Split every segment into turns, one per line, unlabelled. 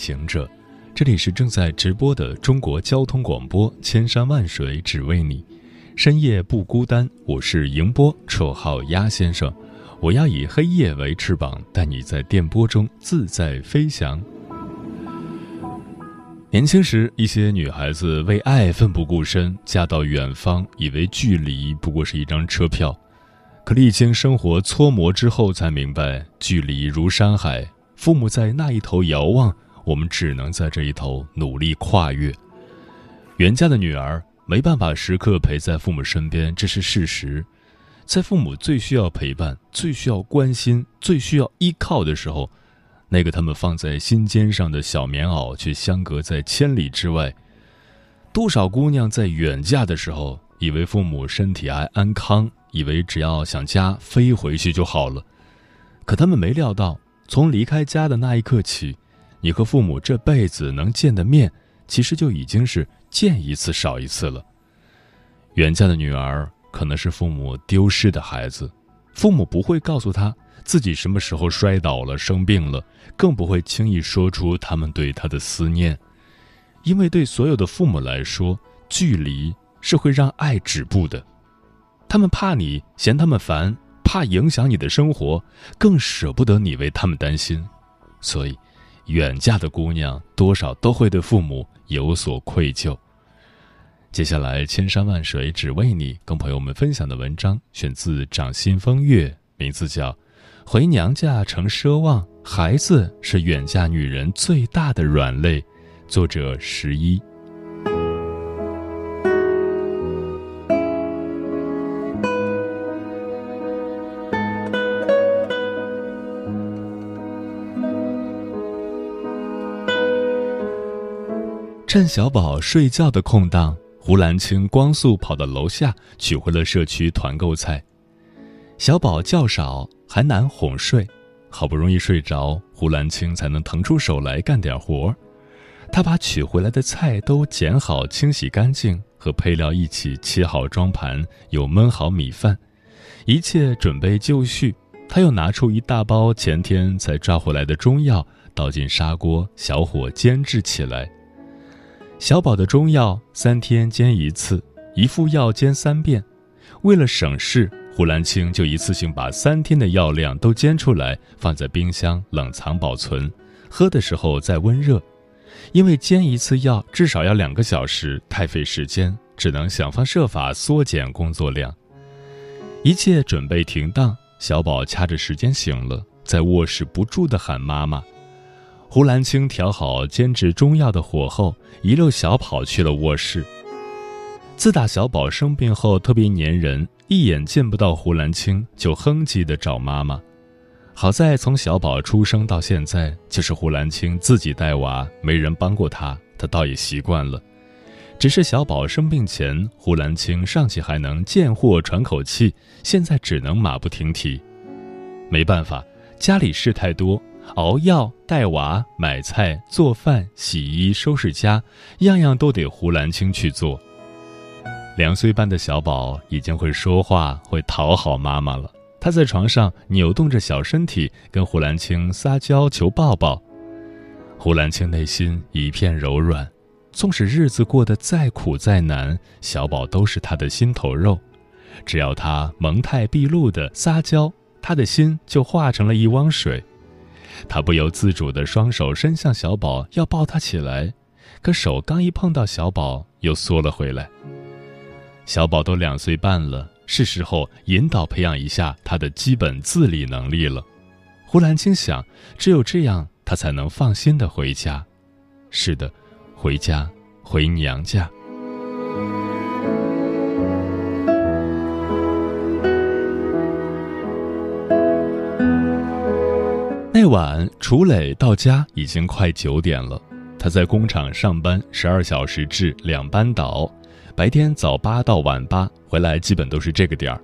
行者，这里是正在直播的中国交通广播，千山万水只为你，深夜不孤单。我是迎波，绰号鸭先生。我要以黑夜为翅膀，带你在电波中自在飞翔。年轻时，一些女孩子为爱奋不顾身，嫁到远方，以为距离不过是一张车票。可历经生活搓磨之后，才明白距离如山海。父母在那一头遥望，我们只能在这一头努力跨越。袁家的女儿没办法时刻陪在父母身边，这是事实。在父母最需要陪伴、最需要关心、最需要依靠的时候，那个他们放在心尖上的小棉袄却相隔在千里之外。多少姑娘在远嫁的时候，以为父母身体还安康，以为只要想家飞回去就好了，可他们没料到。从离开家的那一刻起，你和父母这辈子能见的面，其实就已经是见一次少一次了。远嫁的女儿可能是父母丢失的孩子，父母不会告诉她自己什么时候摔倒了、生病了，更不会轻易说出他们对她的思念，因为对所有的父母来说，距离是会让爱止步的，他们怕你嫌他们烦。怕影响你的生活，更舍不得你为他们担心，所以，远嫁的姑娘多少都会对父母有所愧疚。接下来，千山万水只为你，跟朋友们分享的文章选自《掌心风月》，名字叫《回娘家成奢望》，孩子是远嫁女人最大的软肋，作者十一。趁小宝睡觉的空档，胡兰青光速跑到楼下取回了社区团购菜。小宝较少，还难哄睡，好不容易睡着，胡兰青才能腾出手来干点活。他把取回来的菜都剪好、清洗干净，和配料一起切好装盘，又焖好米饭，一切准备就绪。他又拿出一大包前天才抓回来的中药，倒进砂锅，小火煎制起来。小宝的中药三天煎一次，一副药煎三遍。为了省事，胡兰青就一次性把三天的药量都煎出来，放在冰箱冷藏保存，喝的时候再温热。因为煎一次药至少要两个小时，太费时间，只能想方设法缩减工作量。一切准备停当，小宝掐着时间醒了，在卧室不住地喊妈妈。胡兰青调好煎制中药的火候，一溜小跑去了卧室。自打小宝生病后，特别粘人，一眼见不到胡兰青就哼唧的找妈妈。好在从小宝出生到现在，就是胡兰青自己带娃，没人帮过他，他倒也习惯了。只是小宝生病前，胡兰青尚且还能见货喘口气，现在只能马不停蹄。没办法，家里事太多。熬药、带娃、买菜、做饭、洗衣、收拾家，样样都得胡兰青去做。两岁半的小宝已经会说话，会讨好妈妈了。他在床上扭动着小身体，跟胡兰青撒娇求抱抱。胡兰青内心一片柔软，纵使日子过得再苦再难，小宝都是他的心头肉。只要他蒙太毕露的撒娇，他的心就化成了一汪水。他不由自主的双手伸向小宝，要抱他起来，可手刚一碰到小宝，又缩了回来。小宝都两岁半了，是时候引导培养一下他的基本自理能力了。胡兰青想，只有这样，他才能放心的回家。是的，回家，回娘家。晚，楚磊到家已经快九点了。他在工厂上班，十二小时制，两班倒，白天早八到晚八，回来基本都是这个点儿。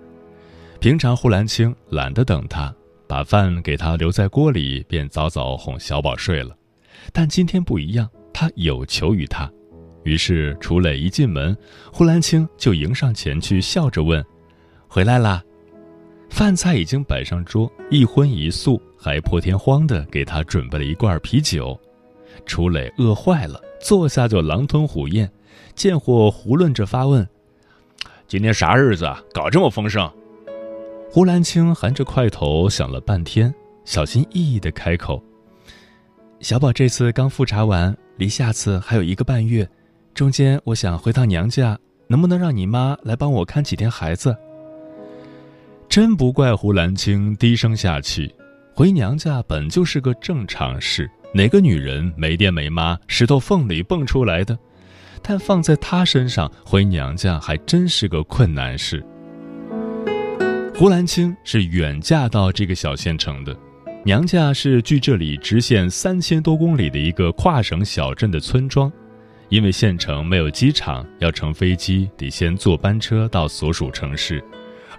平常胡兰青懒得等他，把饭给他留在锅里，便早早哄小宝睡了。但今天不一样，他有求于他。于是楚磊一进门，胡兰青就迎上前去，笑着问：“回来啦？”饭菜已经摆上桌，一荤一素，还破天荒的给他准备了一罐啤酒。楚磊饿坏了，坐下就狼吞虎咽，贱货胡论着发问：“今天啥日子啊，搞这么丰盛？”胡兰青含着块头想了半天，小心翼翼的开口：“小宝这次刚复查完，离下次还有一个半月，中间我想回趟娘家，能不能让你妈来帮我看几天孩子？”真不怪胡兰青低声下气，回娘家本就是个正常事，哪个女人没爹没妈，石头缝里蹦出来的？但放在她身上，回娘家还真是个困难事。胡兰青是远嫁到这个小县城的，娘家是距这里直线三千多公里的一个跨省小镇的村庄，因为县城没有机场，要乘飞机得先坐班车到所属城市。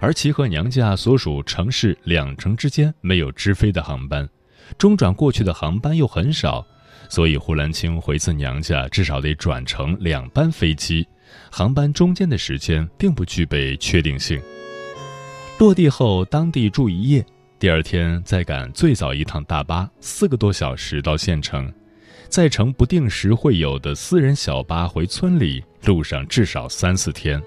而其和娘家所属城市两城之间没有直飞的航班，中转过去的航班又很少，所以胡兰青回次娘家至少得转乘两班飞机，航班中间的时间并不具备确定性。落地后当地住一夜，第二天再赶最早一趟大巴，四个多小时到县城，再乘不定时会有的私人小巴回村里，路上至少三四天。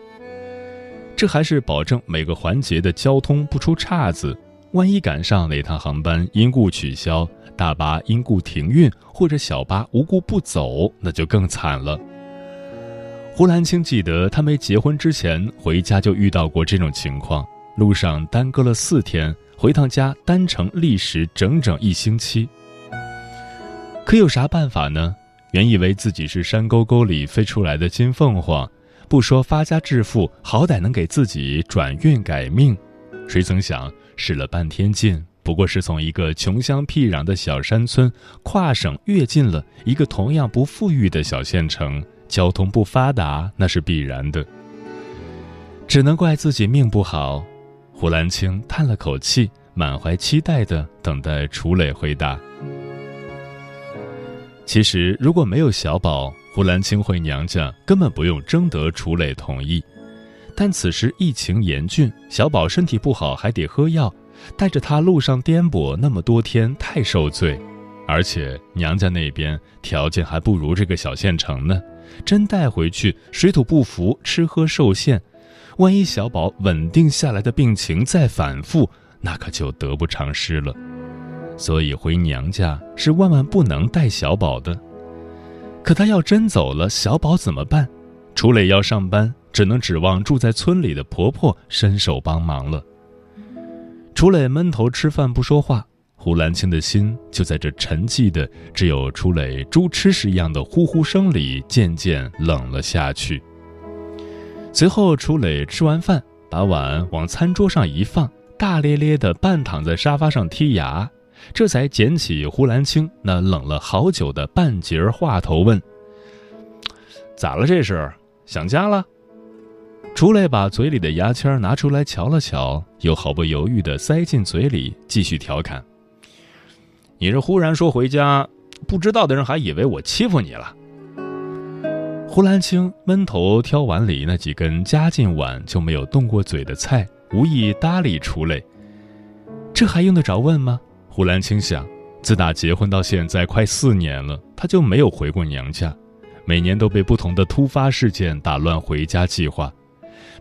这还是保证每个环节的交通不出岔子。万一赶上哪趟航班因故取消，大巴因故停运，或者小巴无故不走，那就更惨了。胡兰青记得，他没结婚之前回家就遇到过这种情况，路上耽搁了四天，回趟家单程历时整整一星期。可有啥办法呢？原以为自己是山沟沟里飞出来的金凤凰。不说发家致富，好歹能给自己转运改命。谁曾想使了半天劲，不过是从一个穷乡僻壤的小山村跨省跃进了一个同样不富裕的小县城。交通不发达那是必然的，只能怪自己命不好。胡兰青叹了口气，满怀期待的等待楚磊回答。其实如果没有小宝，胡兰青回娘家根本不用征得楚磊同意，但此时疫情严峻，小宝身体不好还得喝药，带着他路上颠簸那么多天太受罪，而且娘家那边条件还不如这个小县城呢，真带回去水土不服，吃喝受限，万一小宝稳定下来的病情再反复，那可就得不偿失了。所以回娘家是万万不能带小宝的。可他要真走了，小宝怎么办？楚磊要上班，只能指望住在村里的婆婆伸手帮忙了。楚磊闷头吃饭不说话，胡兰青的心就在这沉寂的只有楚磊猪吃食一样的呼呼声里渐渐冷了下去。随后，楚磊吃完饭，把碗往餐桌上一放，大咧咧的半躺在沙发上剔牙。这才捡起胡兰青那冷了好久的半截话头，问：“咋了？这是想家了？”楚磊把嘴里的牙签拿出来瞧了瞧，又毫不犹豫地塞进嘴里，继续调侃：“你这忽然说回家，不知道的人还以为我欺负你了。”胡兰青闷头挑碗里那几根夹进碗就没有动过嘴的菜，无意搭理楚磊：“这还用得着问吗？”胡兰青想，自打结婚到现在快四年了，他就没有回过娘家，每年都被不同的突发事件打乱回家计划。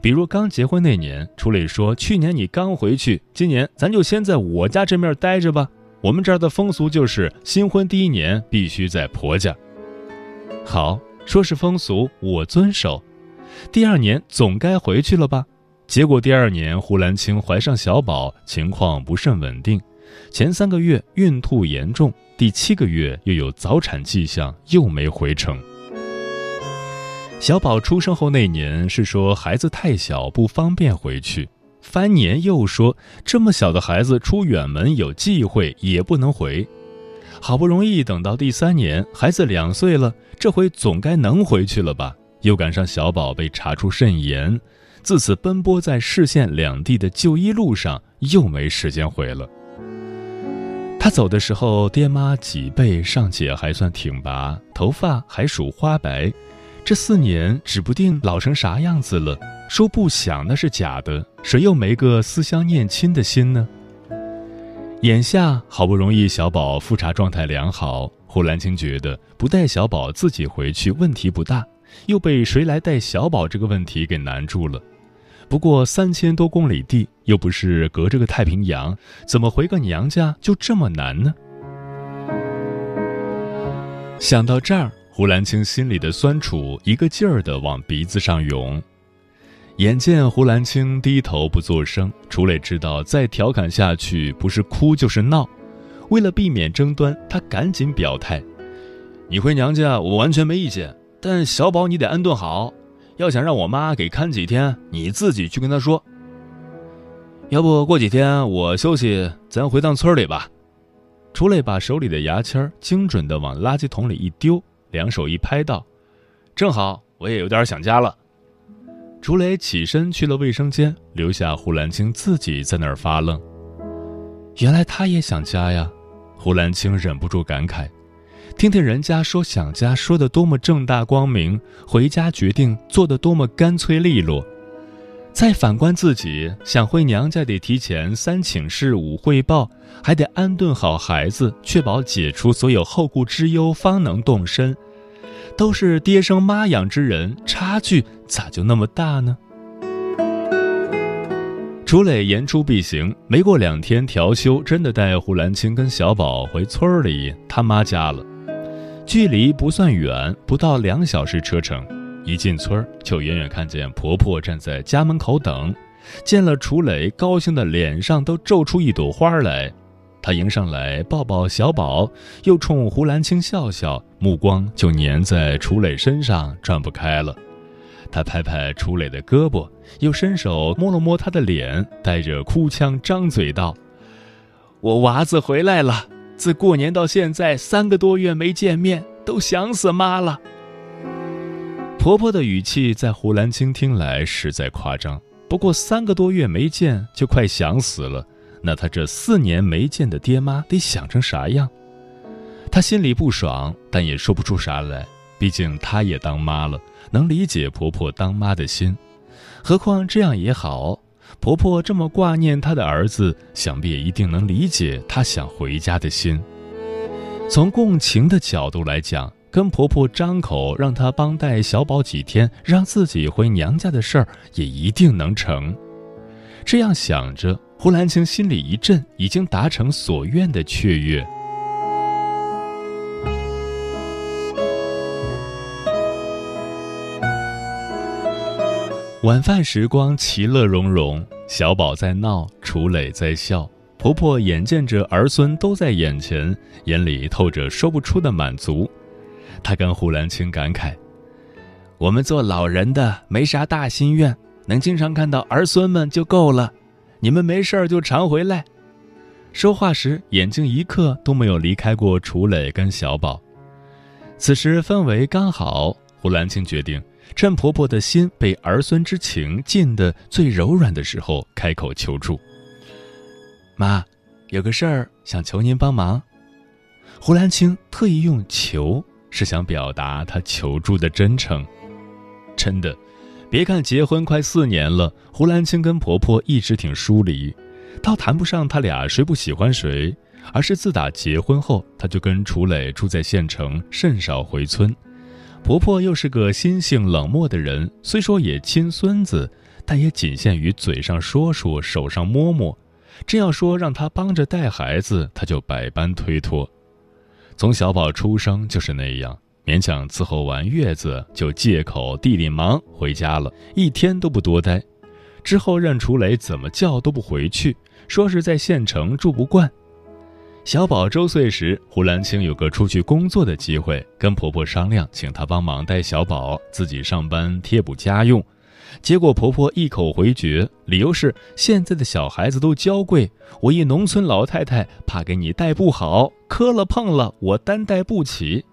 比如刚结婚那年，楚磊说：“去年你刚回去，今年咱就先在我家这面待着吧。我们这儿的风俗就是新婚第一年必须在婆家。”好，说是风俗，我遵守。第二年总该回去了吧？结果第二年胡兰青怀上小宝，情况不甚稳定。前三个月孕吐严重，第七个月又有早产迹象，又没回城。小宝出生后那年是说孩子太小不方便回去，翻年又说这么小的孩子出远门有忌讳，也不能回。好不容易等到第三年，孩子两岁了，这回总该能回去了吧？又赶上小宝被查出肾炎，自此奔波在市县两地的就医路上，又没时间回了。他走的时候，爹妈脊背尚且还算挺拔，头发还属花白，这四年指不定老成啥样子了。说不想那是假的，谁又没个思乡念亲的心呢？眼下好不容易小宝复查状态良好，胡兰清觉得不带小宝自己回去问题不大，又被谁来带小宝这个问题给难住了。不过三千多公里地，又不是隔着个太平洋，怎么回个娘家就这么难呢？想到这儿，胡兰青心里的酸楚一个劲儿的往鼻子上涌。眼见胡兰青低头不作声，楚磊知道再调侃下去不是哭就是闹。为了避免争端，他赶紧表态：“你回娘家我完全没意见，但小宝你得安顿好。要想让我妈给看几天，你自己去跟她说。要不过几天我休息，咱回趟村里吧。”楚磊把手里的牙签精准地往垃圾桶里一丢，两手一拍道：“正好，我也有点想家了。”楚磊起身去了卫生间，留下胡兰青自己在那儿发愣。原来他也想家呀！胡兰青忍不住感慨。听听人家说想家说的多么正大光明，回家决定做的多么干脆利落。再反观自己，想回娘家得提前三请示五汇报，还得安顿好孩子，确保解除所有后顾之忧，方能动身。都是爹生妈养之人，差距咋就那么大呢？楚磊言出必行，没过两天调休，真的带胡兰青跟小宝回村里他妈家了。距离不算远，不到两小时车程。一进村就远远看见婆婆站在家门口等，见了楚磊，高兴的脸上都皱出一朵花来。他迎上来抱抱小宝，又冲胡兰青笑笑，目光就粘在楚磊身上，转不开了。他拍拍楚磊的胳膊，又伸手摸了摸他的脸，带着哭腔张嘴道：“我娃子回来了，自过年到现在三个多月没见面，都想死妈了。”婆婆的语气在胡兰青听来实在夸张，不过三个多月没见就快想死了。那她这四年没见的爹妈得想成啥样？她心里不爽，但也说不出啥来。毕竟她也当妈了，能理解婆婆当妈的心。何况这样也好，婆婆这么挂念她的儿子，想必也一定能理解她想回家的心。从共情的角度来讲，跟婆婆张口让她帮带小宝几天，让自己回娘家的事儿，也一定能成。这样想着。胡兰青心里一震，已经达成所愿的雀跃。晚饭时光其乐融融，小宝在闹，楚磊在笑，婆婆眼见着儿孙都在眼前，眼里透着说不出的满足。她跟胡兰青感慨：“我们做老人的没啥大心愿，能经常看到儿孙们就够了。”你们没事儿就常回来。说话时，眼睛一刻都没有离开过楚磊跟小宝。此时氛围刚好，胡兰青决定趁婆婆的心被儿孙之情浸得最柔软的时候，开口求助：“妈，有个事儿想求您帮忙。”胡兰青特意用“求”是想表达他求助的真诚。真的。别看结婚快四年了，胡兰青跟婆婆一直挺疏离，倒谈不上他俩谁不喜欢谁，而是自打结婚后，她就跟楚磊住在县城，甚少回村。婆婆又是个心性冷漠的人，虽说也亲孙子，但也仅限于嘴上说说，手上摸摸。真要说让她帮着带孩子，她就百般推脱。从小宝出生就是那样。勉强伺候完月子，就借口地里忙回家了，一天都不多待。之后任楚磊怎么叫都不回去，说是在县城住不惯。小宝周岁时，胡兰青有个出去工作的机会，跟婆婆商量，请她帮忙带小宝，自己上班贴补家用。结果婆婆一口回绝，理由是现在的小孩子都娇贵，我一农村老太太怕给你带不好，磕了碰了我担待不起。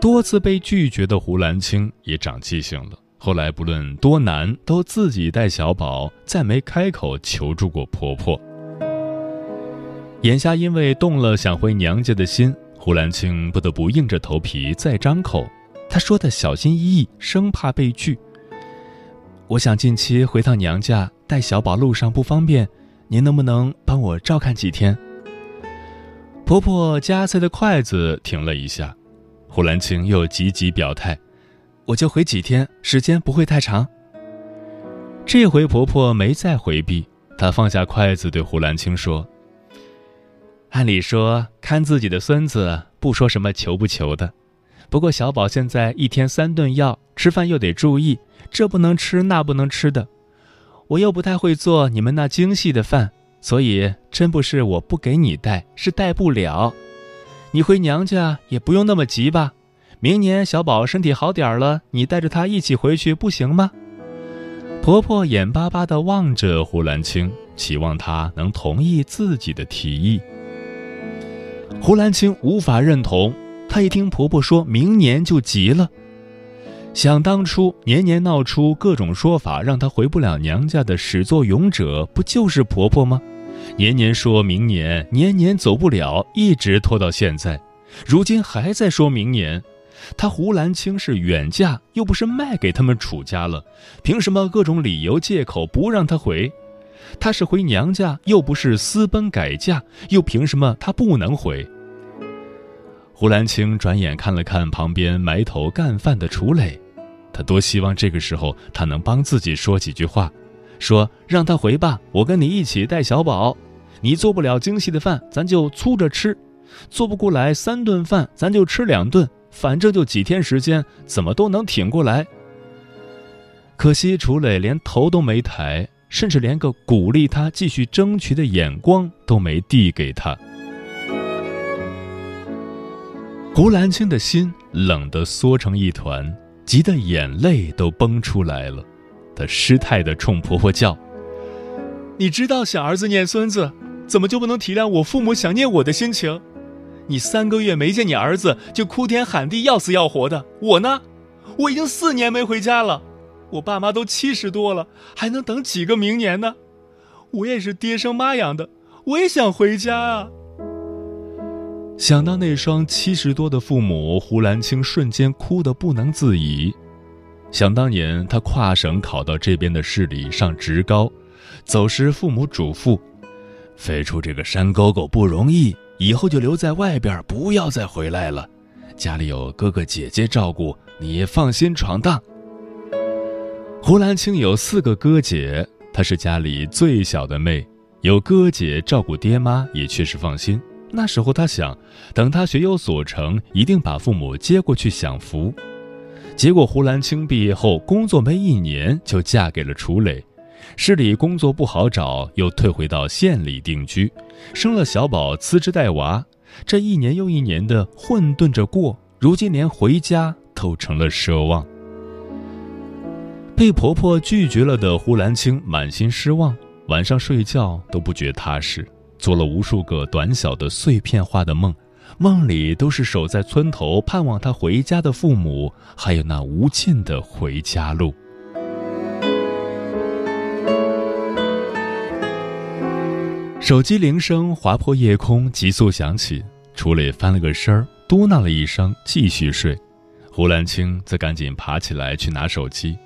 多次被拒绝的胡兰青也长记性了，后来不论多难，都自己带小宝，再没开口求助过婆婆。眼下因为动了想回娘家的心，胡兰青不得不硬着头皮再张口。他说的小心翼翼，生怕被拒。我想近期回趟娘家，带小宝路上不方便，您能不能帮我照看几天？婆婆夹菜的筷子停了一下。胡兰青又积极表态：“我就回几天，时间不会太长。”这回婆婆没再回避，她放下筷子对胡兰青说：“按理说，看自己的孙子不说什么求不求的，不过小宝现在一天三顿药，吃饭又得注意，这不能吃那不能吃的，我又不太会做你们那精细的饭，所以真不是我不给你带，是带不了。”你回娘家也不用那么急吧，明年小宝身体好点了，你带着他一起回去不行吗？婆婆眼巴巴地望着胡兰青，期望他能同意自己的提议。胡兰青无法认同，她一听婆婆说明年就急了。想当初年年闹出各种说法，让她回不了娘家的始作俑者，不就是婆婆吗？年年说明年，年年走不了，一直拖到现在，如今还在说明年。她胡兰青是远嫁，又不是卖给他们楚家了，凭什么各种理由借口不让她回？她是回娘家，又不是私奔改嫁，又凭什么她不能回？胡兰青转眼看了看旁边埋头干饭的楚磊，他多希望这个时候他能帮自己说几句话。说让他回吧，我跟你一起带小宝。你做不了精细的饭，咱就粗着吃；做不过来三顿饭，咱就吃两顿。反正就几天时间，怎么都能挺过来。可惜楚磊连头都没抬，甚至连个鼓励他继续争取的眼光都没递给他。胡兰青的心冷得缩成一团，急得眼泪都崩出来了。她失态的冲婆婆叫：“你知道想儿子念孙子，怎么就不能体谅我父母想念我的心情？你三个月没见你儿子就哭天喊地要死要活的，我呢，我已经四年没回家了，我爸妈都七十多了，还能等几个明年呢？我也是爹生妈养的，我也想回家啊！”想到那双七十多的父母，胡兰青瞬间哭得不能自已。想当年，他跨省考到这边的市里上职高，走时父母嘱咐：“飞出这个山沟沟不容易，以后就留在外边，不要再回来了。家里有哥哥姐姐照顾，你放心闯荡。”胡兰青有四个哥姐，她是家里最小的妹，有哥姐照顾爹妈也确实放心。那时候她想，等她学有所成，一定把父母接过去享福。结果胡兰青毕业后工作没一年就嫁给了楚磊，市里工作不好找，又退回到县里定居，生了小宝，辞职带娃，这一年又一年的混沌着过，如今连回家都成了奢望。被婆婆拒绝了的胡兰青满心失望，晚上睡觉都不觉踏实，做了无数个短小的碎片化的梦。梦里都是守在村头盼望他回家的父母，还有那无尽的回家路。手机铃声划破夜空，急速响起。楚磊翻了个身儿，嘟囔了一声，继续睡。胡兰青则赶紧爬起来去拿手机。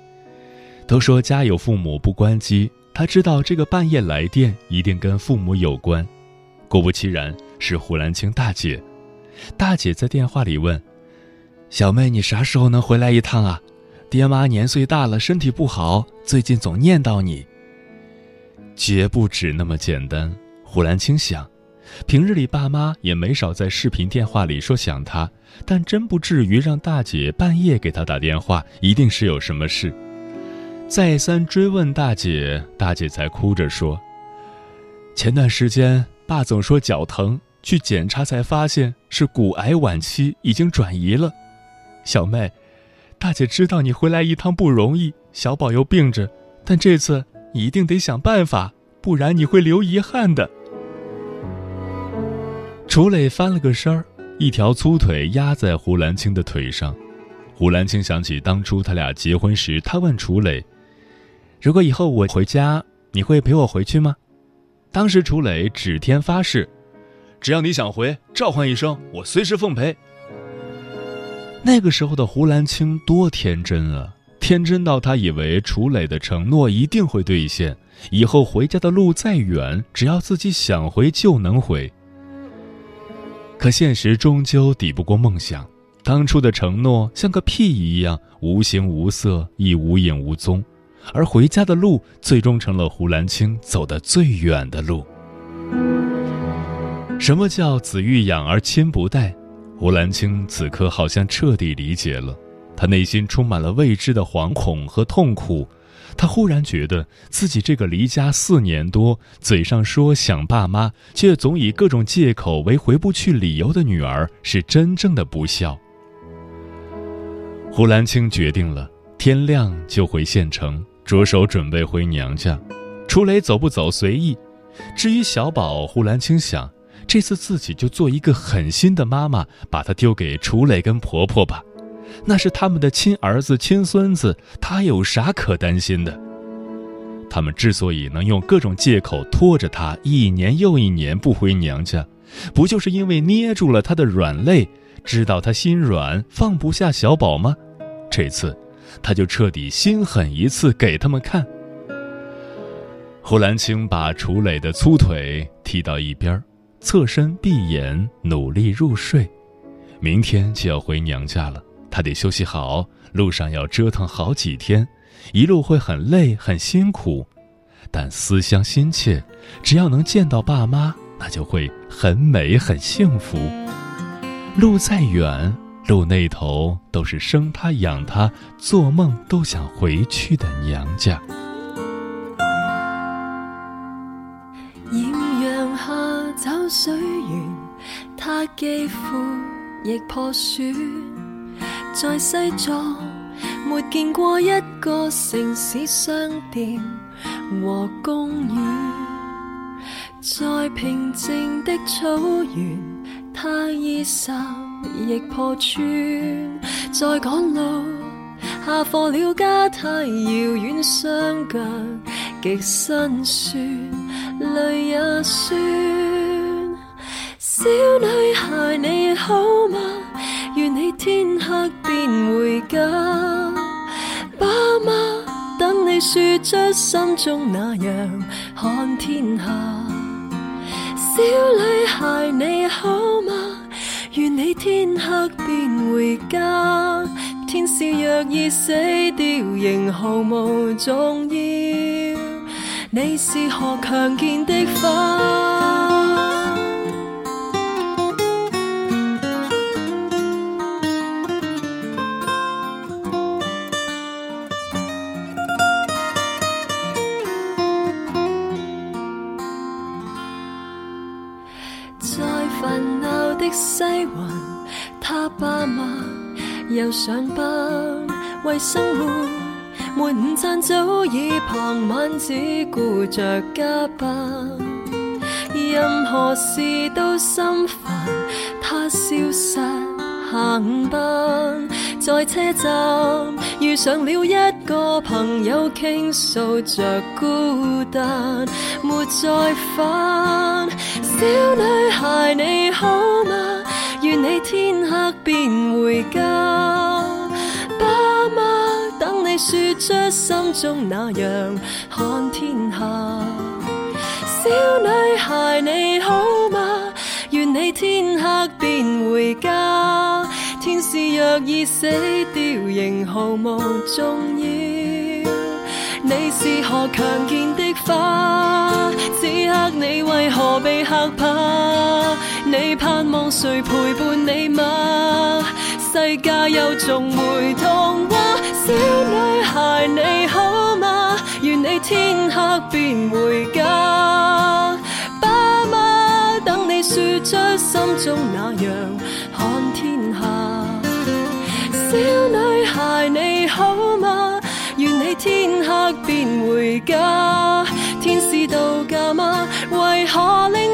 都说家有父母不关机，他知道这个半夜来电一定跟父母有关。果不其然，是胡兰青大姐。大姐在电话里问：“小妹，你啥时候能回来一趟啊？爹妈年岁大了，身体不好，最近总念叨你。”绝不止那么简单。胡兰青想，平日里爸妈也没少在视频电话里说想他，但真不至于让大姐半夜给他打电话，一定是有什么事。再三追问大姐，大姐才哭着说：“前段时间爸总说脚疼。”去检查才发现是骨癌晚期，已经转移了。小妹，大姐知道你回来一趟不容易，小宝又病着，但这次一定得想办法，不然你会留遗憾的。”楚磊翻了个身儿，一条粗腿压在胡兰青的腿上。胡兰青想起当初他俩结婚时，他问楚磊：“如果以后我回家，你会陪我回去吗？”当时楚磊指天发誓：“只要你想回，召唤一声，我随时奉陪。”那个时候的胡兰青多天真啊，天真到他以为楚磊的承诺一定会兑现，以后回家的路再远，只要自己想回就能回。可现实终究抵不过梦想。当初的承诺像个屁一样无形无色，亦无影无踪，而回家的路最终成了胡兰青走的最远的路。什么叫子欲养而亲不待？胡兰青此刻好像彻底理解了，他内心充满了未知的惶恐和痛苦。他忽然觉得自己这个离家四年多，嘴上说想爸妈，却总以各种借口为回不去理由的女儿，是真正的不孝。胡兰青决定了，天亮就回县城，着手准备回娘家。楚磊走不走随意。至于小宝，胡兰清想，这次自己就做一个狠心的妈妈，把他丢给楚磊跟婆婆吧。那是他们的亲儿子、亲孙子，他有啥可担心的？他们之所以能用各种借口拖着他一年又一年不回娘家，不就是因为捏住了他的软肋，知道他心软，放不下小宝吗？这次，他就彻底心狠一次给他们看。胡兰青把楚磊的粗腿踢到一边，侧身闭眼努力入睡。明天就要回娘家了，他得休息好，路上要折腾好几天，一路会很累很辛苦，但思乡心切，只要能见到爸妈，那就会很美很幸福。路再远。路那头都是生他养他，做梦都想回去的娘家。
艳阳下走水源，他肌肤亦破损。在西藏没见过一个城市商店和公园，在平静的草原，他衣衫。亦破穿，再赶路下课了家太遥远，双脚极辛酸，泪也酸。小女孩你好吗？愿你天黑便回家。爸妈等你说出心中那样看天下。小女孩你好？天黑便回家，天使若已死掉，仍毫无重要。你是何强健的花？又上班，为生活没午餐，早已傍晚只顾着加班，任何事都心烦，他消失下午班，在车站遇上了一个朋友，倾诉着孤单，没再返。小女孩你好吗？愿你天黑便回家。爸妈等你说出心中那样看天下。小女孩你好吗？愿你天黑便回家。天使若已死掉，仍毫无重要。你是何强健的花？此刻你为何被吓怕？你盼望谁陪伴你吗？世界又重回童话。小女孩你好吗？愿你天黑便回家。爸妈等你说出心中那样看天下。小女孩你。好吗？愿你天黑便回家。天使度假吗？为何你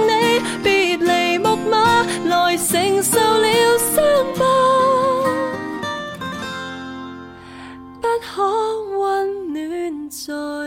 soy.